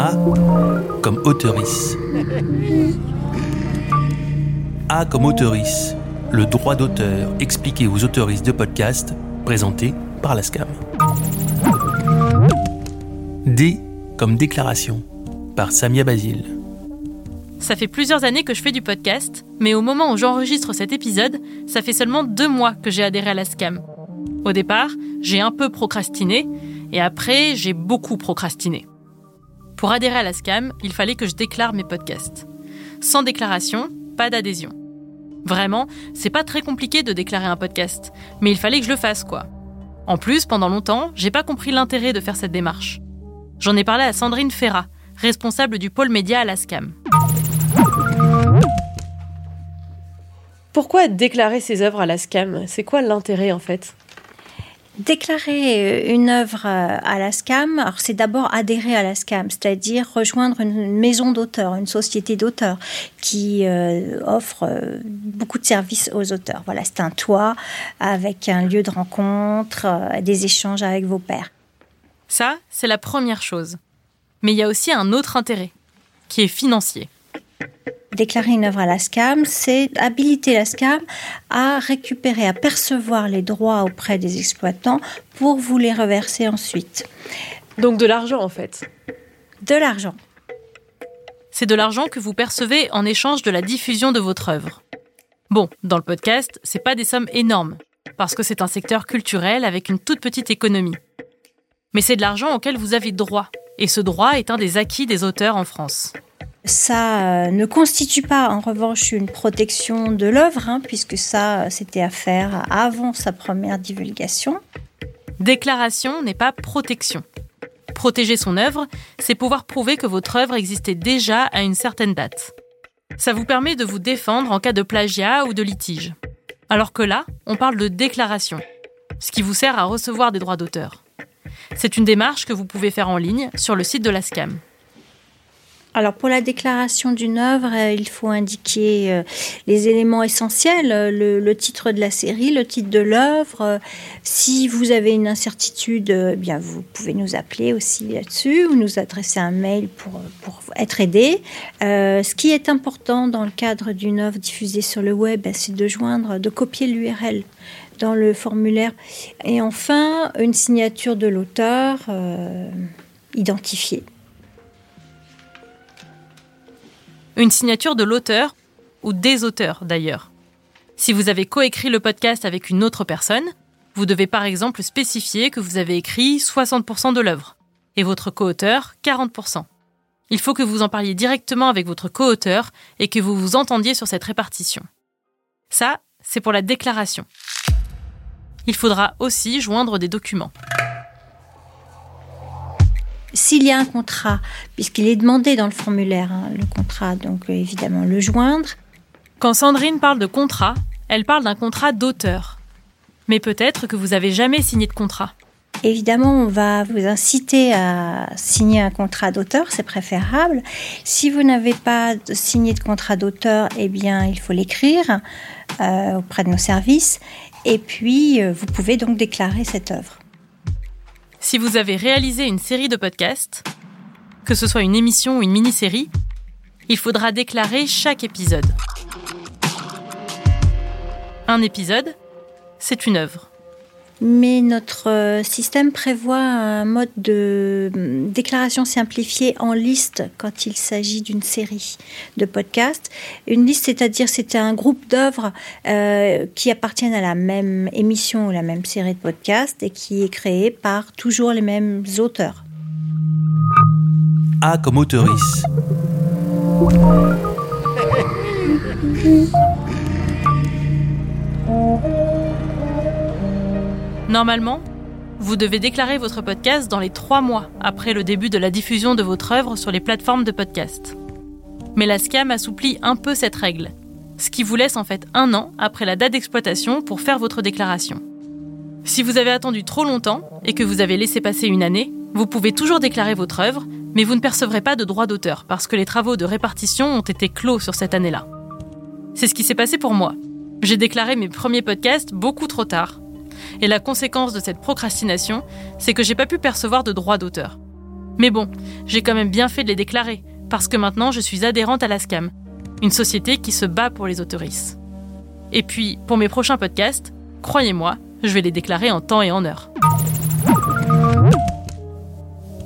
A comme auteurice. A comme auteurice, le droit d'auteur expliqué aux autoristes de podcast, présenté par la SCAM. D comme déclaration, par Samia Basile. Ça fait plusieurs années que je fais du podcast, mais au moment où j'enregistre cet épisode, ça fait seulement deux mois que j'ai adhéré à la SCAM. Au départ, j'ai un peu procrastiné, et après, j'ai beaucoup procrastiné. Pour adhérer à la SCAM, il fallait que je déclare mes podcasts. Sans déclaration, pas d'adhésion. Vraiment, c'est pas très compliqué de déclarer un podcast, mais il fallait que je le fasse, quoi. En plus, pendant longtemps, j'ai pas compris l'intérêt de faire cette démarche. J'en ai parlé à Sandrine Ferrat, responsable du pôle média à la SCAM. Pourquoi déclarer ses œuvres à la SCAM? C'est quoi l'intérêt en fait? Déclarer une œuvre à la SCAM, c'est d'abord adhérer à la SCAM, c'est-à-dire rejoindre une maison d'auteurs, une société d'auteurs qui euh, offre euh, beaucoup de services aux auteurs. Voilà, c'est un toit avec un lieu de rencontre, euh, des échanges avec vos pairs. Ça, c'est la première chose. Mais il y a aussi un autre intérêt, qui est financier. Déclarer une œuvre à la SCAM, c'est habiliter la SCAM à récupérer, à percevoir les droits auprès des exploitants pour vous les reverser ensuite. Donc de l'argent en fait De l'argent. C'est de l'argent que vous percevez en échange de la diffusion de votre œuvre. Bon, dans le podcast, c'est pas des sommes énormes, parce que c'est un secteur culturel avec une toute petite économie. Mais c'est de l'argent auquel vous avez droit, et ce droit est un des acquis des auteurs en France. Ça euh, ne constitue pas en revanche une protection de l'œuvre, hein, puisque ça, c'était à faire avant sa première divulgation. Déclaration n'est pas protection. Protéger son œuvre, c'est pouvoir prouver que votre œuvre existait déjà à une certaine date. Ça vous permet de vous défendre en cas de plagiat ou de litige. Alors que là, on parle de déclaration, ce qui vous sert à recevoir des droits d'auteur. C'est une démarche que vous pouvez faire en ligne sur le site de la SCAM. Alors pour la déclaration d'une œuvre, euh, il faut indiquer euh, les éléments essentiels, euh, le, titre de la série, le titre de l'œuvre. Si vous avez une incertitude, eh bien vous pouvez nous appeler aussi là-dessus ou nous adresser un mail pour, pour être aidé. ce qui est important dans le cadre d'une œuvre diffusée sur le web, ben, c'est de joindre, de copier l'URL dans le formulaire. Et enfin, une signature de l'auteur identifiée. Une signature de l'auteur, ou des auteurs d'ailleurs. Si vous avez coécrit le podcast avec une autre personne, vous devez par exemple spécifier que vous avez écrit 60% de l'œuvre et votre co-auteur 40%. Il faut que vous en parliez directement avec votre co-auteur et que vous vous entendiez sur cette répartition. Ça, c'est pour la déclaration. Il faudra aussi joindre des documents. S'il y a un contrat, puisqu'il est demandé dans le formulaire, hein, le contrat, donc euh, évidemment le joindre. Quand Sandrine parle de contrat, elle parle d'un contrat d'auteur. Mais peut-être que vous n'avez jamais signé de contrat. Évidemment, on va vous inciter à signer un contrat d'auteur, c'est préférable. Si vous n'avez pas signé de contrat d'auteur, eh bien, il faut l'écrire euh, auprès de nos services. Et puis, euh, vous pouvez donc déclarer cette œuvre. Si vous avez réalisé une série de podcasts, que ce soit une émission ou une mini-série, il faudra déclarer chaque épisode. Un épisode, c'est une œuvre mais notre euh, système prévoit un mode de hum, déclaration simplifiée en liste quand il s'agit d'une série de podcasts. Une liste, c'est-à-dire c'est un groupe d'œuvres euh, qui appartiennent à la même émission ou la même série de podcasts et qui est créé par toujours les mêmes auteurs. A comme auteurice. Normalement, vous devez déclarer votre podcast dans les trois mois après le début de la diffusion de votre œuvre sur les plateformes de podcast. Mais la SCAM assouplit un peu cette règle, ce qui vous laisse en fait un an après la date d'exploitation pour faire votre déclaration. Si vous avez attendu trop longtemps et que vous avez laissé passer une année, vous pouvez toujours déclarer votre œuvre, mais vous ne percevrez pas de droit d'auteur parce que les travaux de répartition ont été clos sur cette année-là. C'est ce qui s'est passé pour moi. J'ai déclaré mes premiers podcasts beaucoup trop tard, et la conséquence de cette procrastination, c'est que j'ai pas pu percevoir de droits d'auteur. Mais bon, j'ai quand même bien fait de les déclarer, parce que maintenant je suis adhérente à la SCAM, une société qui se bat pour les autoristes. Et puis, pour mes prochains podcasts, croyez-moi, je vais les déclarer en temps et en heure.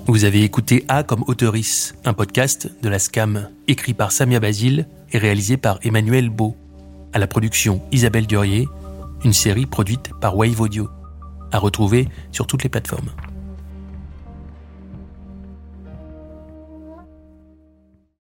Vous avez écouté A comme Autoris, un podcast de la SCAM, écrit par Samia Basile et réalisé par Emmanuel Beau. À la production Isabelle Durier, une série produite par Wave Audio. À retrouver sur toutes les plateformes.